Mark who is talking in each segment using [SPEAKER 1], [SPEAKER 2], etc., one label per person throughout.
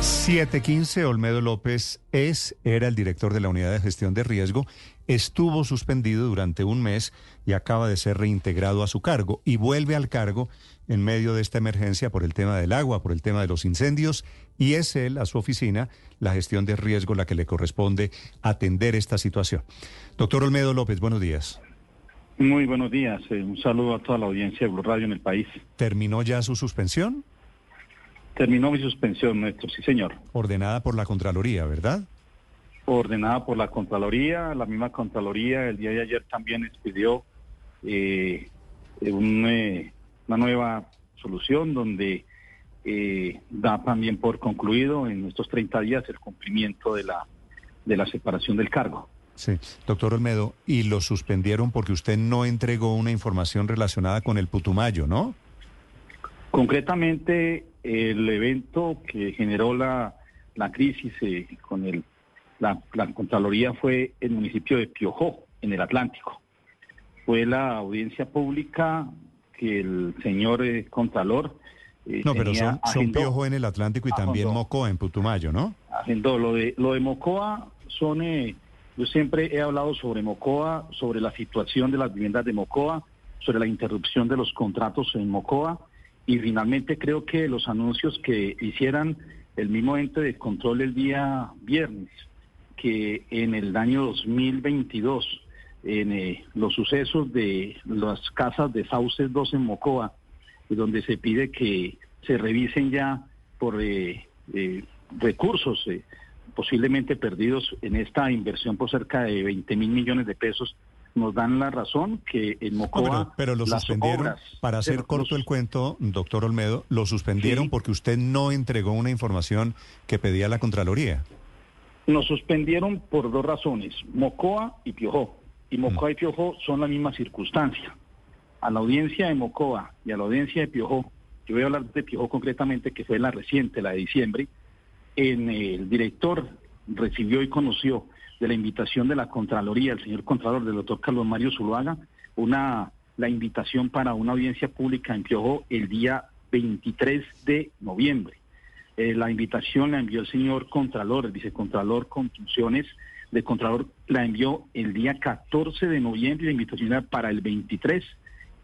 [SPEAKER 1] 715 Olmedo López es, era el director de la unidad de gestión de riesgo, estuvo suspendido durante un mes y acaba de ser reintegrado a su cargo y vuelve al cargo en medio de esta emergencia por el tema del agua, por el tema de los incendios y es él, a su oficina, la gestión de riesgo la que le corresponde atender esta situación. Doctor Olmedo López, buenos días.
[SPEAKER 2] Muy buenos días. eh, un saludo a toda la audiencia de Blue Radio en el país.
[SPEAKER 1] ¿Terminó ya su suspensión?
[SPEAKER 2] Terminó mi suspensión, nuestro, sí señor.
[SPEAKER 1] Ordenada por la Contraloría, ¿verdad?
[SPEAKER 2] Ordenada por la Contraloría. La misma Contraloría el día de ayer también expidió eh, un, eh, una nueva solución donde eh, da también por concluido en estos 30 días el cumplimiento de la, de la separación del cargo.
[SPEAKER 1] Sí, doctor Olmedo, y lo suspendieron porque usted no entregó una información relacionada con el Putumayo, ¿no?
[SPEAKER 2] Concretamente, el evento que generó la, la crisis eh, con el, la, la Contraloría fue el municipio de Piojó, en el Atlántico. Fue la audiencia pública que el señor eh, Contralor eh,
[SPEAKER 1] No, pero son, son
[SPEAKER 2] agendó-
[SPEAKER 1] Piojo en el Atlántico y también. Mocoa en Putumayo, ¿no?
[SPEAKER 2] agendó. Lo de, lo de Mocoa son, eh, yo siempre he hablado sobre Mocoa, sobre la situación de las viviendas de Mocoa, sobre la interrupción de los contratos en Mocoa y finalmente creo que los anuncios que hicieran el mismo ente de control el día viernes, que en el año 2022, en eh, los sucesos de las casas de Sauces 2 en Mocoa, donde se pide que se revisen ya por eh, eh, recursos posiblemente perdidos en esta inversión por cerca de 20 mil millones de pesos, nos dan la razón que en
[SPEAKER 1] No,
[SPEAKER 2] Mocoa
[SPEAKER 1] pero, pero lo suspendieron,
[SPEAKER 2] obras
[SPEAKER 1] para hacer corto el cuento, doctor Olmedo, lo suspendieron
[SPEAKER 2] Sí.
[SPEAKER 1] porque usted no entregó una información que pedía la Contraloría.
[SPEAKER 2] Nos suspendieron por dos razones, Mocoa y Piojó. Y Mocoa y Piojó son la misma circunstancia. A la audiencia de Mocoa y a la audiencia de Piojó, yo voy a hablar de Piojó concretamente, que fue la reciente, la de diciembre, en el director recibió y conoció de la invitación de la Contraloría, el señor Contralor, del doctor Carlos Mario Zuluaga, una, la invitación para una audiencia pública en Piojó el día 23 de noviembre. Eh, la invitación la envió el señor Contralor, el vicecontralor con funciones de Contralor, la envió el día 14 de noviembre la invitación era para el 23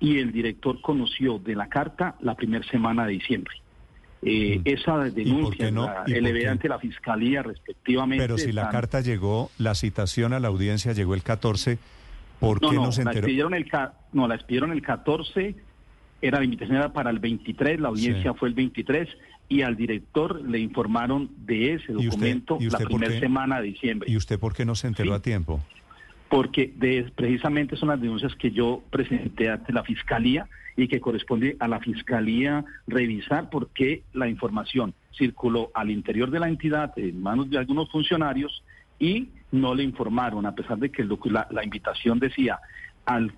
[SPEAKER 2] y el director conoció de la carta la primera semana de diciembre. Eh,
[SPEAKER 1] Mm.
[SPEAKER 2] Esa denuncia
[SPEAKER 1] no?
[SPEAKER 2] la
[SPEAKER 1] ¿Y por
[SPEAKER 2] elevé
[SPEAKER 1] qué?
[SPEAKER 2] ante la fiscalía respectivamente.
[SPEAKER 1] Pero si la carta llegó, la citación a la audiencia llegó el 14, ¿por
[SPEAKER 2] no,
[SPEAKER 1] qué no,
[SPEAKER 2] no,
[SPEAKER 1] se
[SPEAKER 2] la
[SPEAKER 1] enteró?
[SPEAKER 2] expidieron el ca- no, la expidieron el 14, era la invitación era para el 23, la audiencia
[SPEAKER 1] Sí.
[SPEAKER 2] fue el 23 y al director le informaron de ese
[SPEAKER 1] ¿Y usted-
[SPEAKER 2] documento
[SPEAKER 1] y
[SPEAKER 2] la
[SPEAKER 1] usted
[SPEAKER 2] primera semana de diciembre.
[SPEAKER 1] ¿Y usted por qué no se enteró
[SPEAKER 2] Sí.
[SPEAKER 1] a tiempo?
[SPEAKER 2] Porque precisamente son las denuncias que yo presenté ante la Fiscalía y que corresponde a la Fiscalía revisar por qué la información circuló al interior de la entidad en manos de algunos funcionarios y no le informaron, a pesar de que la, invitación decía al,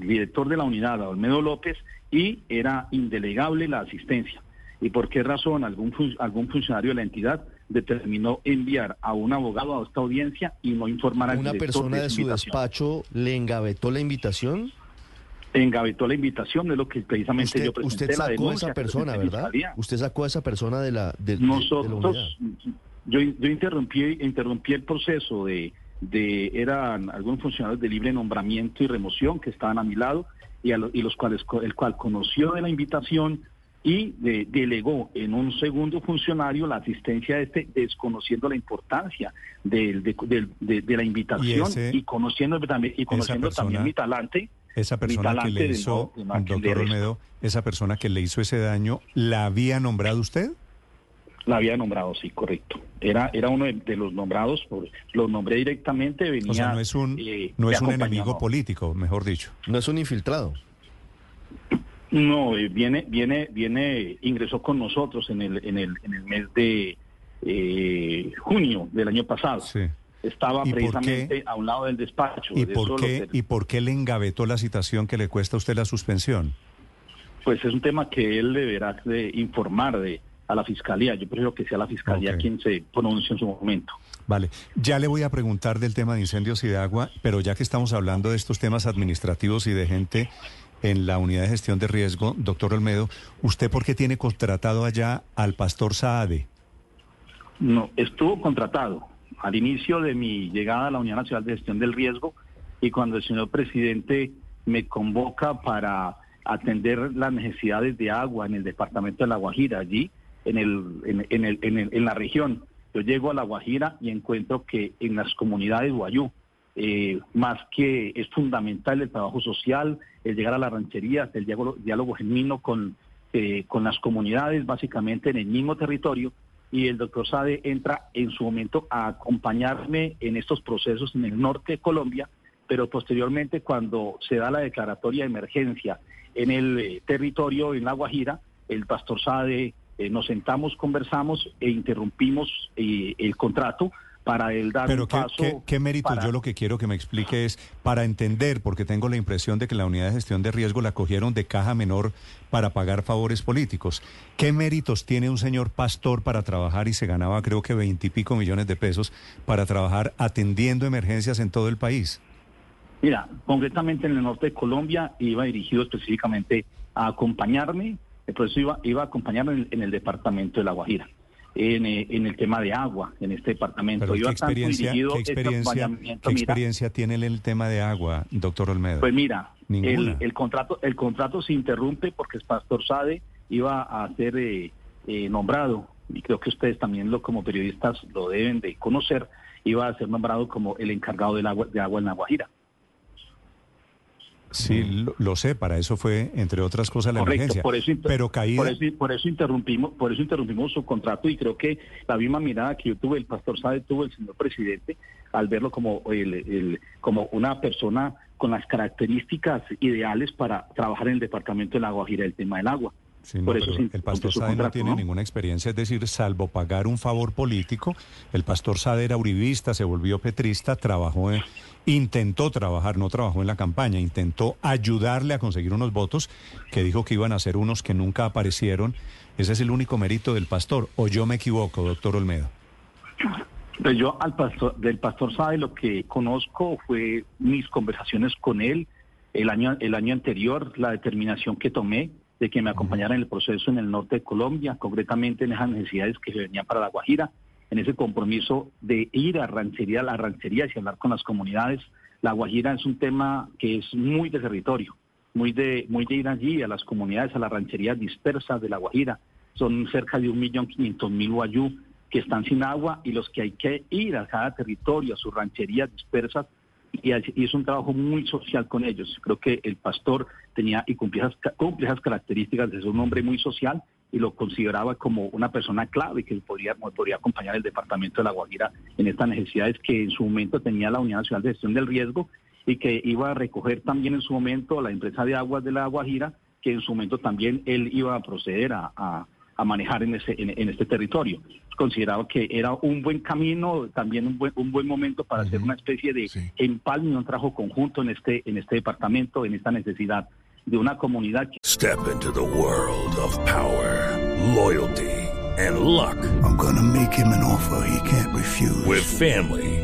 [SPEAKER 2] director de la unidad, a Olmedo López, y era indelegable la asistencia. ¿Y por qué razón algún, algún funcionario de la entidad determinó enviar a un abogado a esta audiencia y no informar al
[SPEAKER 3] ¿Una
[SPEAKER 2] director
[SPEAKER 3] persona de su
[SPEAKER 2] invitación?
[SPEAKER 3] despacho le engavetó la invitación?
[SPEAKER 2] Engavetó la invitación, es lo que precisamente
[SPEAKER 3] Usted,
[SPEAKER 2] yo presenté
[SPEAKER 3] usted sacó a esa persona, ¿verdad? Usted sacó a esa persona de la, de, de- de la
[SPEAKER 2] Nosotros, yo, yo interrumpí, interrumpí el proceso de, de, eran algunos funcionarios de libre nombramiento y remoción que estaban a mi lado y, a lo- y los cuales, el cual conoció de la invitación y de- delegó en un segundo funcionario la asistencia de este, desconociendo la importancia del- de, del- de- de la invitación
[SPEAKER 1] ese-
[SPEAKER 2] y, conociendo también, y conociendo
[SPEAKER 1] persona-
[SPEAKER 2] también mi talante.
[SPEAKER 1] Esa persona que le hizo,
[SPEAKER 2] no-
[SPEAKER 1] doctor. Olmedo, esa persona que le hizo ese daño, ¿la había nombrado usted?
[SPEAKER 2] La había nombrado, sí, correcto. Era, era uno de, de los nombrados, por, lo nombré directamente, venía...
[SPEAKER 1] O sea, no es un,
[SPEAKER 2] eh,
[SPEAKER 1] no es un enemigo político, mejor dicho.
[SPEAKER 3] No es un infiltrado.
[SPEAKER 2] No, eh, viene, viene, viene, ingresó con nosotros en el, en el, en el mes de eh, junio del año pasado.
[SPEAKER 1] Sí.
[SPEAKER 2] Estaba
[SPEAKER 1] ¿Y por
[SPEAKER 2] precisamente a un lado del despacho.
[SPEAKER 1] ¿Y
[SPEAKER 2] de
[SPEAKER 1] por, qué, ¿Y por qué le engavetó la citación que le cuesta a usted la suspensión?
[SPEAKER 2] Pues es un tema que él deberá de informar de, a la fiscalía. Yo prefiero que sea la fiscalía quien se pronuncie en su momento.
[SPEAKER 1] Vale, ya le voy a preguntar del tema de incendios y de agua, pero ya que estamos hablando de estos temas administrativos y de gente en la unidad de gestión de riesgo, doctor Olmedo, ¿usted por qué tiene contratado allá al pastor Saade?
[SPEAKER 2] No, estuvo contratado al inicio de mi llegada a la Unidad Nacional de Gestión del Riesgo y cuando el señor presidente me convoca para atender las necesidades de agua en el departamento de La Guajira, allí en, el, en, en el- en el- en la región. Yo llego a La Guajira y encuentro que en las comunidades Guayú, eh, más que es fundamental el trabajo social, el llegar a las rancherías, el diálogo, diálogo genuino con, eh, con las comunidades, básicamente en el mismo territorio, y el doctor Sade entra en su momento a acompañarme en estos procesos en el norte de Colombia, pero posteriormente cuando se da la declaratoria de emergencia en el eh, territorio, en La Guajira, el pastor Sade, eh, nos sentamos, conversamos e interrumpimos eh, el contrato para él dar
[SPEAKER 1] Pero
[SPEAKER 2] un
[SPEAKER 1] ¿qué,
[SPEAKER 2] paso.
[SPEAKER 1] qué, qué méritos?
[SPEAKER 2] para-
[SPEAKER 1] Yo lo que quiero que me explique es, para entender, porque tengo la impresión de que la unidad de gestión de riesgo la cogieron de caja menor para pagar favores políticos. ¿Qué méritos tiene un señor pastor para trabajar y se ganaba creo que veintipico millones de pesos para trabajar atendiendo emergencias en todo el país?
[SPEAKER 2] Mira, concretamente en el norte de Colombia iba dirigido específicamente a acompañarme, el proceso iba, iba a acompañarme en, en el departamento de La Guajira, en, eh, en el tema de agua, en este departamento.
[SPEAKER 1] Pero
[SPEAKER 2] iba
[SPEAKER 1] ¿qué experiencia, qué experiencia,
[SPEAKER 2] acompañamiento,
[SPEAKER 1] qué
[SPEAKER 2] mira,
[SPEAKER 1] experiencia tiene en el tema de agua, doctor Olmedo?
[SPEAKER 2] Pues mira, el contrato el contrato se interrumpe porque el pastor Sade iba a ser eh, eh, nombrado, y creo que ustedes también lo como periodistas lo deben de conocer, iba a ser nombrado como el encargado del agua, de agua en La Guajira.
[SPEAKER 1] Sí, lo, lo sé, para eso fue, entre otras cosas, la
[SPEAKER 2] Correcto,
[SPEAKER 1] emergencia.
[SPEAKER 2] por eso,
[SPEAKER 1] Pero caída,
[SPEAKER 2] por eso, por eso interrumpimos, por eso interrumpimos su contrato y creo que la misma mirada que yo tuve, el pastor Sade tuvo el señor presidente al verlo como el, el- como una persona con las características ideales para trabajar en el departamento de La Guajira el tema del agua.
[SPEAKER 1] Sí, no,
[SPEAKER 2] por eso
[SPEAKER 1] pero
[SPEAKER 2] se
[SPEAKER 1] el pastor Sade no tiene
[SPEAKER 2] ¿no?
[SPEAKER 1] ninguna experiencia, es decir, salvo pagar un favor político, el pastor Sade era uribista, se volvió petrista, trabajó, en- intentó trabajar, no trabajó en la campaña, intentó ayudarle a conseguir unos votos que dijo que iban a ser unos que nunca aparecieron. Ese es el único mérito del pastor, o yo me equivoco, doctor Olmedo.
[SPEAKER 2] Pues yo al pastor, del pastor Sade lo que conozco fue mis conversaciones con él el año, el año anterior, la determinación que tomé de que me acompañara en el proceso en el norte de Colombia, concretamente en esas necesidades que se venían para La Guajira, en ese compromiso de ir a ranchería, a las rancherías y hablar con las comunidades. La Guajira es un tema que es muy de territorio, muy de, muy de ir allí a las comunidades, a las rancherías dispersas de La Guajira. Son cerca de un millón quinientos mil guayú que están sin agua y los que hay que ir a cada territorio, a sus rancherías dispersas, y, es un trabajo muy social con ellos. Creo que el pastor tenía y cumplía esas, cumple esas características de ser un hombre muy social y lo consideraba como una persona clave que podría, podría acompañar el departamento de La Guajira en estas necesidades que en su momento tenía la Unidad Nacional de Gestión del Riesgo y que iba a recoger también en su momento la empresa de aguas de La Guajira, que en su momento también él iba a proceder a, a- a manejar en, ese, en, en este territorio. Consideraba que era un buen camino, también un buen, un buen momento para hacer una especie de
[SPEAKER 4] Sí.
[SPEAKER 2] empalme, un trabajo conjunto en este, en este departamento, en esta necesidad de una comunidad que
[SPEAKER 5] Step into the world of power, loyalty, and luck.
[SPEAKER 6] I'm gonna make him an offer he can't refuse.
[SPEAKER 5] With family,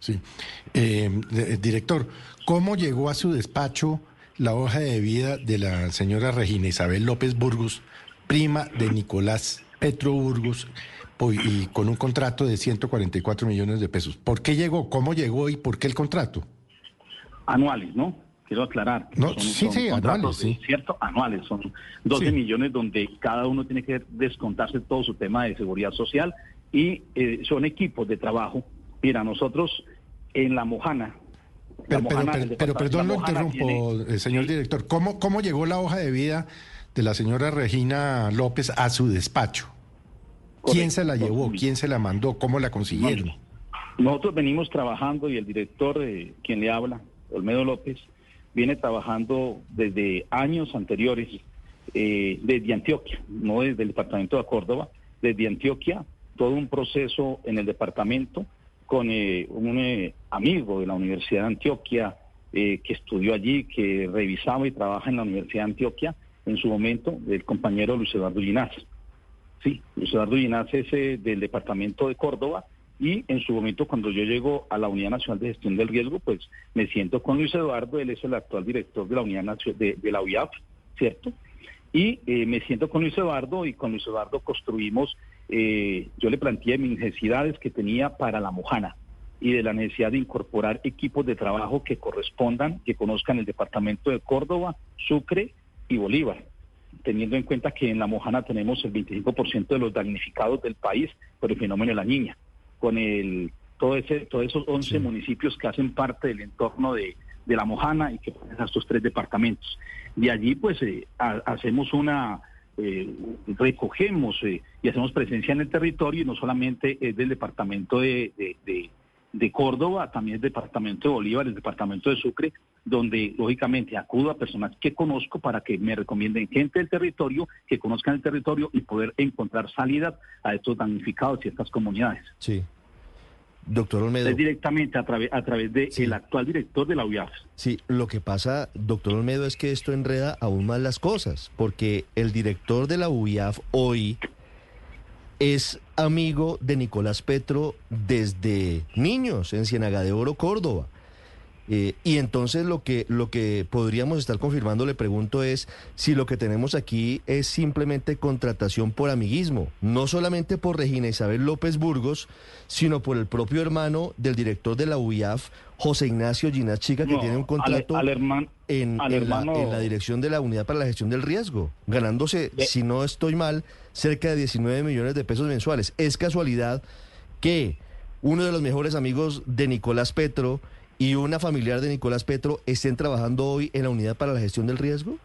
[SPEAKER 4] Sí. Eh, de- director, ¿cómo llegó a su despacho la hoja de vida de la señora Regina Isabel López Burgos, prima de Nicolás Petro Burgos, y con un contrato de 144 millones de pesos? ¿Por qué llegó? ¿Cómo llegó y por qué el contrato?
[SPEAKER 2] Anuales, ¿no? quiero aclarar. que
[SPEAKER 4] No, sí, sí,
[SPEAKER 2] contratos
[SPEAKER 4] anuales, sí.
[SPEAKER 2] Cierto, anuales, son 12
[SPEAKER 1] Sí.
[SPEAKER 2] millones donde cada uno tiene que descontarse todo su tema de seguridad social y eh, son equipos de trabajo. Mira, nosotros en La Mojana...
[SPEAKER 4] Pero,
[SPEAKER 2] Mojana,
[SPEAKER 4] perdón, lo interrumpo,
[SPEAKER 2] tiene-
[SPEAKER 4] eh, señor director. ¿Cómo, ¿Cómo llegó la hoja de vida de la señora Regina López a su despacho? ¿Quién se la llevó? ¿Quién se la mandó? ¿Cómo la consiguieron?
[SPEAKER 2] Nosotros venimos trabajando y el director, eh, quien le habla, Olmedo López, viene trabajando desde años anteriores, eh, desde Antioquia, no desde el departamento de Córdoba, desde Antioquia, todo un proceso en el departamento con eh, un eh, amigo de la Universidad de Antioquia eh, que estudió allí, que revisaba y trabaja en la Universidad de Antioquia, en su momento, el compañero Luis Eduardo Ginás. Sí, Luis Eduardo Ginás es del departamento de Córdoba y en su momento cuando yo llego a la Unidad Nacional de Gestión del Riesgo, pues me siento con Luis Eduardo, él es el actual director de la Unidad Nacional de, de la UIAF, ¿cierto? Y me siento con Luis Eduardo y con Luis Eduardo construimos, eh, yo le planteé mis necesidades que tenía para la Mojana y de la necesidad de incorporar equipos de trabajo que correspondan, que conozcan el departamento de Córdoba, Sucre y Bolívar teniendo en cuenta que en La Mojana tenemos el 25% de los damnificados del país por el fenómeno de la niña, con el todo ese, todos esos 11 municipios que hacen parte del entorno de, de La Mojana y que a estos tres departamentos. De allí, pues, eh, ha- hacemos una, eh, recogemos eh, y hacemos presencia en el territorio y no solamente es del departamento de, de- Córdoba, también el departamento de Bolívar, el departamento de Sucre, donde lógicamente acudo a personas que conozco para que me recomienden gente del territorio, que conozcan el territorio y poder encontrar salida a estos damnificados y estas comunidades.
[SPEAKER 3] Sí. Doctor Olmedo.
[SPEAKER 2] Es directamente a, través a través del
[SPEAKER 3] Sí.
[SPEAKER 2] actual director de la UIAF.
[SPEAKER 3] Sí, lo que pasa, doctor Olmedo, es que esto enreda aún más las cosas, porque el director de la UIAF hoy es amigo de Nicolás Petro desde niños en Ciénaga de Oro, Córdoba. Eh, y entonces lo que, lo que podríamos estar confirmando, le pregunto, es si lo que tenemos aquí es simplemente contratación por amiguismo, no solamente por Regina Isabel López Burgos, sino por el propio hermano del director de la UIAF, José Ignacio Ginás Chica, que
[SPEAKER 2] No,
[SPEAKER 3] tiene un contrato
[SPEAKER 2] al herman-
[SPEAKER 3] en,
[SPEAKER 2] al
[SPEAKER 3] en la,
[SPEAKER 2] hermano-
[SPEAKER 3] en la dirección de la Unidad para la Gestión del Riesgo, ganándose,
[SPEAKER 2] Eh.
[SPEAKER 3] si no estoy mal, cerca de 19 millones de pesos mensuales. Es casualidad que uno de los mejores amigos de Nicolás Petro y una familiar de Nicolás Petro estén trabajando hoy en la Unidad para la Gestión del Riesgo.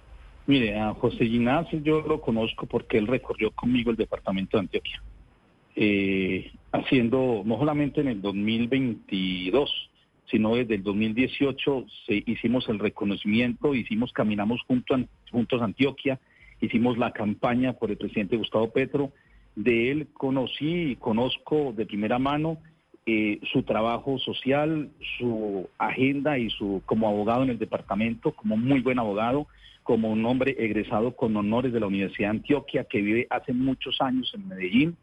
[SPEAKER 2] Mire, a José Ginás yo lo conozco porque él recorrió conmigo el departamento de Antioquia, eh, haciendo no solamente en el 2022, sino desde el 2018 se, hicimos el reconocimiento, hicimos, caminamos junto a- juntos Antioquia, hicimos la campaña por el presidente Gustavo Petro, de él conocí y conozco de primera mano eh, su trabajo social, su agenda y su como abogado en el departamento, como muy buen abogado, como un hombre egresado con honores de la Universidad de Antioquia, que vive hace muchos años en Medellín,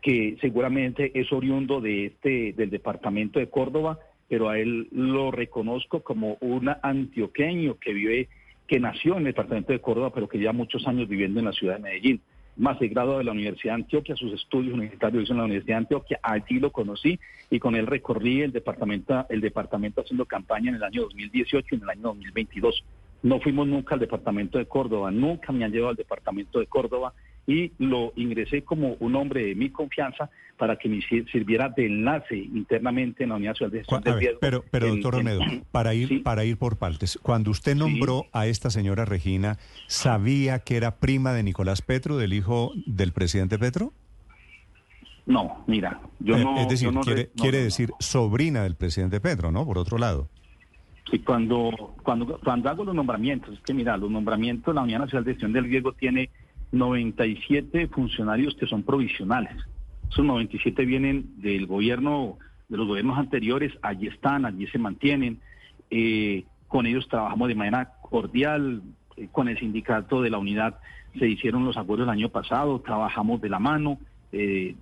[SPEAKER 2] que seguramente es oriundo de este del departamento de Córdoba, pero a él lo reconozco como un antioqueño que vive, que nació en el departamento de Córdoba, pero que lleva muchos años viviendo en la ciudad de Medellín. Más grado de la Universidad de Antioquia, sus estudios universitarios en la Universidad de Antioquia, allí lo conocí y con él recorrí el departamento, el departamento haciendo campaña en el año 2018 y en el año 2022. No fuimos nunca al departamento de Córdoba, nunca me han llevado al departamento de Córdoba y lo ingresé como un hombre de mi confianza para que me sir- sirviera de enlace internamente en la Unidad Nacional de Gestión
[SPEAKER 1] ver,
[SPEAKER 2] Riesgo.
[SPEAKER 1] pero, pero
[SPEAKER 2] en-
[SPEAKER 1] doctor Olmedo, para ir,
[SPEAKER 2] Sí.
[SPEAKER 1] para ir por partes, cuando usted nombró a esta señora Regina, ¿sabía que era prima de Nicolás Petro, del hijo del presidente Petro?
[SPEAKER 2] No, mira, yo
[SPEAKER 1] Eh,
[SPEAKER 2] no...
[SPEAKER 1] es decir,
[SPEAKER 2] yo no
[SPEAKER 1] quiere,
[SPEAKER 2] no,
[SPEAKER 1] quiere
[SPEAKER 2] no,
[SPEAKER 1] decir sobrina del presidente Petro, ¿no? Por otro lado.
[SPEAKER 2] Sí, cuando, cuando, cuando hago los nombramientos, es que mira, los nombramientos, la Unidad Nacional de Gestión del Riesgo tiene 97 funcionarios que son provisionales. Esos 97 vienen del gobierno, de los gobiernos anteriores, allí están, allí se mantienen. Eh, con ellos trabajamos de manera cordial, eh, con el sindicato de la unidad se hicieron los acuerdos el año pasado, trabajamos de la mano, eh,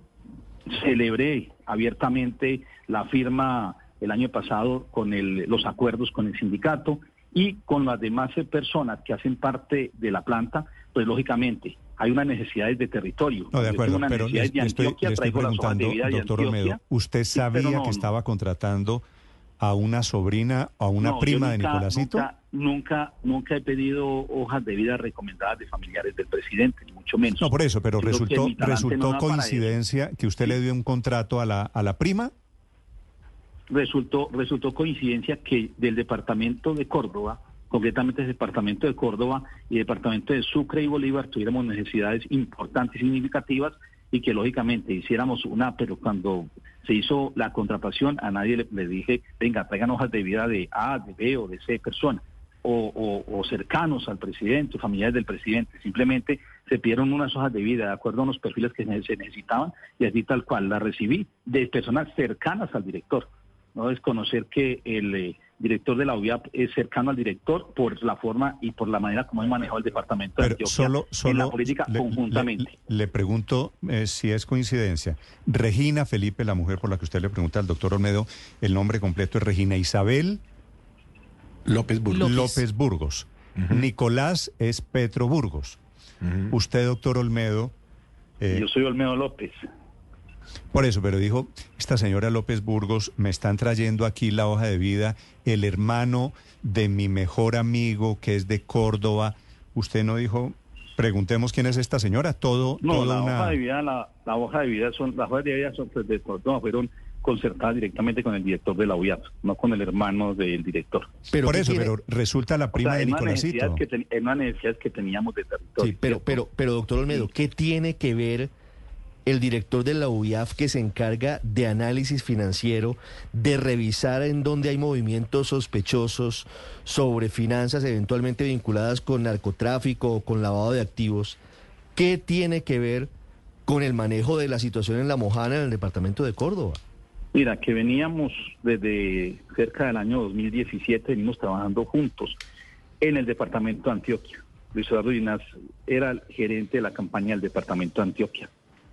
[SPEAKER 2] celebré abiertamente la firma el año pasado con el- los acuerdos con el sindicato y con las demás personas que hacen parte de la planta, pues lógicamente hay unas necesidades de territorio.
[SPEAKER 1] No, de acuerdo, pero le,
[SPEAKER 2] de
[SPEAKER 1] estoy, le estoy preguntando, doctor Olmedo, ¿usted
[SPEAKER 2] sí,
[SPEAKER 1] sabía
[SPEAKER 2] no,
[SPEAKER 1] que estaba contratando a una sobrina o a una
[SPEAKER 2] No,
[SPEAKER 1] prima de Nicolásito?
[SPEAKER 2] Nunca, nunca, nunca he pedido hojas de vida recomendadas de familiares del presidente, ni mucho menos.
[SPEAKER 1] No, por eso, pero
[SPEAKER 2] creo
[SPEAKER 1] resultó, resultó coincidencia que usted le dio un contrato a la, a la prima.
[SPEAKER 2] resultó, resultó coincidencia que del departamento de Córdoba, concretamente el departamento de Córdoba y el departamento de Sucre y Bolívar, tuviéramos necesidades importantes y significativas y que lógicamente hiciéramos una, pero cuando se hizo la contratación a nadie le, dije, venga, traigan hojas de vida de A, de B o de C persona. O, o- o cercanos al presidente, o familiares del presidente. Simplemente se pidieron unas hojas de vida de acuerdo a unos perfiles que se necesitaban y así tal cual la recibí de personas cercanas al director no desconocer que el eh, director de la UIAP es cercano al director por la forma y por la manera como he manejado el departamento de Antioquia
[SPEAKER 1] solo, solo
[SPEAKER 2] en la política
[SPEAKER 1] le,
[SPEAKER 2] conjuntamente.
[SPEAKER 1] le- le pregunto eh, si es coincidencia. Regina Felipe, la mujer por la que usted le pregunta al doctor Olmedo, el nombre completo es Regina Isabel
[SPEAKER 4] López Burgos.
[SPEAKER 1] López, Burgos. Nicolás es Petro Burgos. Usted, doctor Olmedo, eh,
[SPEAKER 2] Yo soy Olmedo López.
[SPEAKER 1] Por eso, pero dijo, esta señora López Burgos me están trayendo aquí la hoja de vida, el hermano de mi mejor amigo que es de Córdoba. Usted no dijo, preguntemos quién es esta señora, todo,
[SPEAKER 2] No,
[SPEAKER 1] toda
[SPEAKER 2] la
[SPEAKER 1] una...
[SPEAKER 2] hoja de vida, la, la hoja de vida son, las hojas de vida son pues, de Córdoba fueron concertadas directamente con el director de la UIAP, no con el hermano del director.
[SPEAKER 3] Pero
[SPEAKER 1] por
[SPEAKER 3] ¿qué
[SPEAKER 1] eso,
[SPEAKER 3] tiene-
[SPEAKER 1] pero resulta la
[SPEAKER 2] O
[SPEAKER 1] prima
[SPEAKER 2] sea,
[SPEAKER 1] de Nicolásito.
[SPEAKER 2] necesidad que ten- en una necesidad que teníamos de territorio.
[SPEAKER 3] Sí, pero, pero, pero doctor Olmedo, ¿qué tiene que ver el director de la UIAF que se encarga de análisis financiero, de revisar en dónde hay movimientos sospechosos sobre finanzas eventualmente vinculadas con narcotráfico o con lavado de activos? ¿Qué tiene que ver con el manejo de la situación en La Mojana en el departamento de Córdoba?
[SPEAKER 2] Mira, que veníamos desde cerca del año 2017, venimos trabajando juntos en el departamento de Antioquia. Luis Eduardo era el gerente de la campaña del departamento de Antioquia,